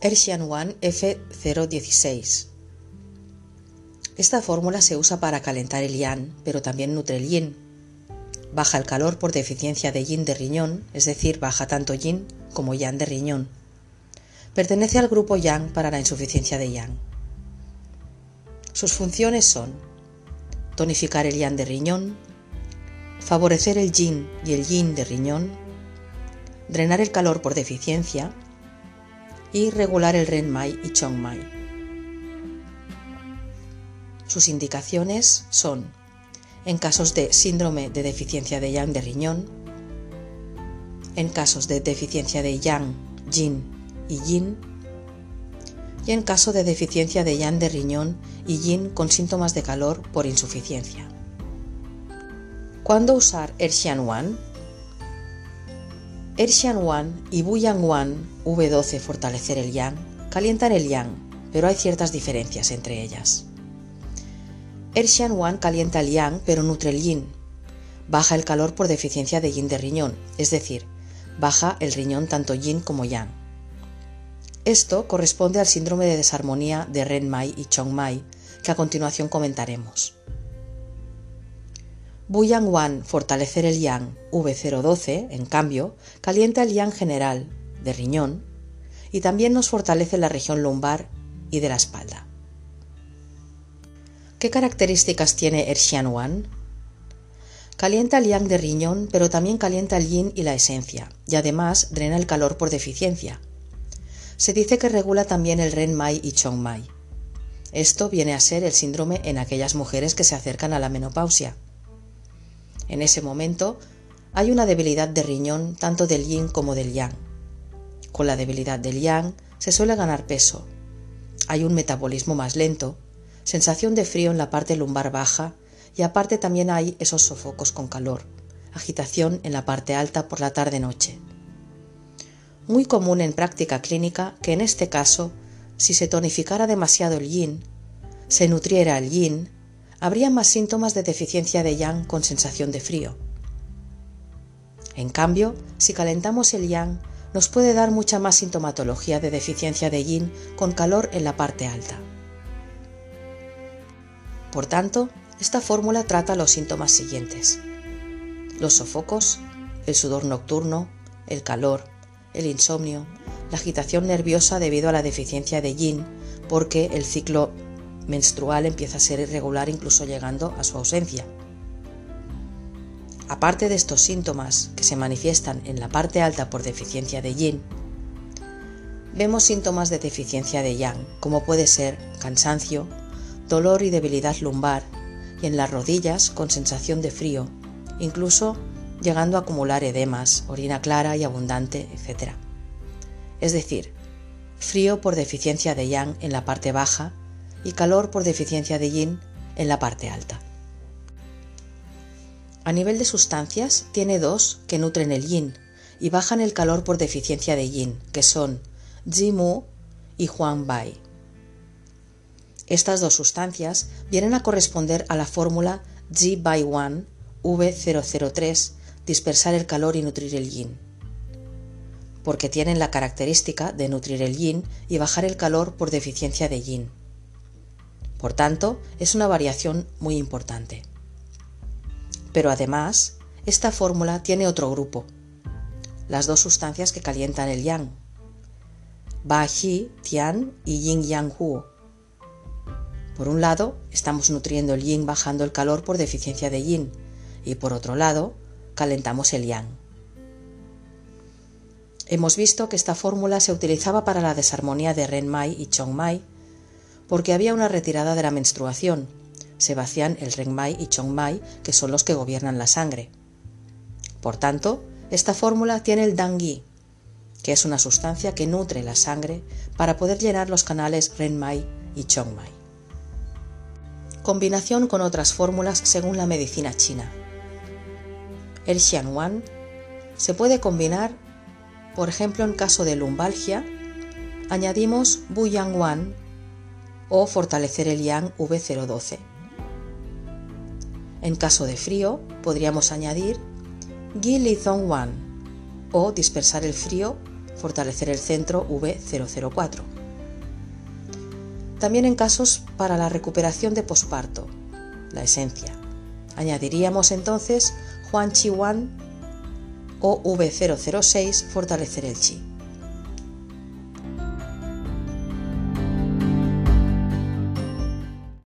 Erxian One F016. Esta fórmula se usa para calentar el yang, pero también nutre el yin. Baja el calor por deficiencia de yin de riñón, es decir, baja tanto yin como yang de riñón. Pertenece al grupo yang para la insuficiencia de yang. Sus funciones son tonificar el yang de riñón, favorecer el yin y el yin de riñón, drenar el calor por deficiencia y regular el ren mai y chong mai. Sus indicaciones son en casos de síndrome de deficiencia de yang de riñón, en casos de deficiencia de yang, yin y yin, y en caso de deficiencia de yang de riñón y yin con síntomas de calor por insuficiencia. ¿Cuándo usar Erxian One? Erxian One y Buyang One V12 fortalecer el yang calientan el yang, pero hay ciertas diferencias entre ellas. Erxian One calienta el yang pero nutre el yin. Baja el calor por deficiencia de yin de riñón, es decir, baja el riñón tanto yin como yang. Esto corresponde al síndrome de desarmonía de Ren Mai y Chong Mai, que a continuación comentaremos. Buyang Wan, fortalecer el yang V012, en cambio, calienta el yang general, de riñón, y también nos fortalece la región lumbar y de la espalda. ¿Qué características tiene Erxian Wan? Calienta el yang de riñón, pero también calienta el yin y la esencia, y además drena el calor por deficiencia. Se dice que regula también el Ren Mai y Chong Mai. Esto viene a ser el síndrome en aquellas mujeres que se acercan a la menopausia. En ese momento hay una debilidad de riñón tanto del yin como del yang. Con la debilidad del yang se suele ganar peso. Hay un metabolismo más lento, sensación de frío en la parte lumbar baja y aparte también hay esos sofocos con calor, agitación en la parte alta por la tarde-noche. Muy común en práctica clínica que en este caso, si se tonificara demasiado el yin, se nutriera el yin, habría más síntomas de deficiencia de yang con sensación de frío. En cambio, si calentamos el yang, nos puede dar mucha más sintomatología de deficiencia de yin con calor en la parte alta. Por tanto, esta fórmula trata los síntomas siguientes. Los sofocos, el sudor nocturno, el calor, el insomnio, la agitación nerviosa debido a la deficiencia de yin, porque el ciclo menstrual empieza a ser irregular incluso llegando a su ausencia. Aparte de estos síntomas que se manifiestan en la parte alta por deficiencia de yin, vemos síntomas de deficiencia de yang, como puede ser cansancio, dolor y debilidad lumbar, y en las rodillas con sensación de frío, incluso llegando a acumular edemas, orina clara y abundante, etc. Es decir, frío por deficiencia de yang en la parte baja y calor por deficiencia de yin en la parte alta. A nivel de sustancias, tiene dos que nutren el yin y bajan el calor por deficiencia de yin, que son Jimu y Huangbai. Estas dos sustancias vienen a corresponder a la fórmula G by 1 V003, dispersar el calor y nutrir el yin, porque tienen la característica de nutrir el yin y bajar el calor por deficiencia de yin. Por tanto, es una variación muy importante. Pero además, esta fórmula tiene otro grupo, las dos sustancias que calientan el yang, Ba Hi, Tian y Yin Yang Huo por un lado, estamos nutriendo el yin bajando el calor por deficiencia de yin y por otro lado, calentamos el yang. Hemos visto que esta fórmula se utilizaba para la desarmonía de Ren Mai y Chong Mai porque había una retirada de la menstruación. Se vacían el Ren Mai y Chong Mai, que son los que gobiernan la sangre. Por tanto, esta fórmula tiene el Yi, que es una sustancia que nutre la sangre para poder llenar los canales Ren Mai y Chong Mai combinación con otras fórmulas según la medicina china. El Xianwan se puede combinar, por ejemplo, en caso de lumbalgia, añadimos Bu Yang Wan o fortalecer el Yang V012. En caso de frío, podríamos añadir Gi Li Zong Wan o dispersar el frío fortalecer el centro V004. También en casos para la recuperación de posparto, la esencia. Añadiríamos entonces Juan Chi Wan o V006, fortalecer el chi.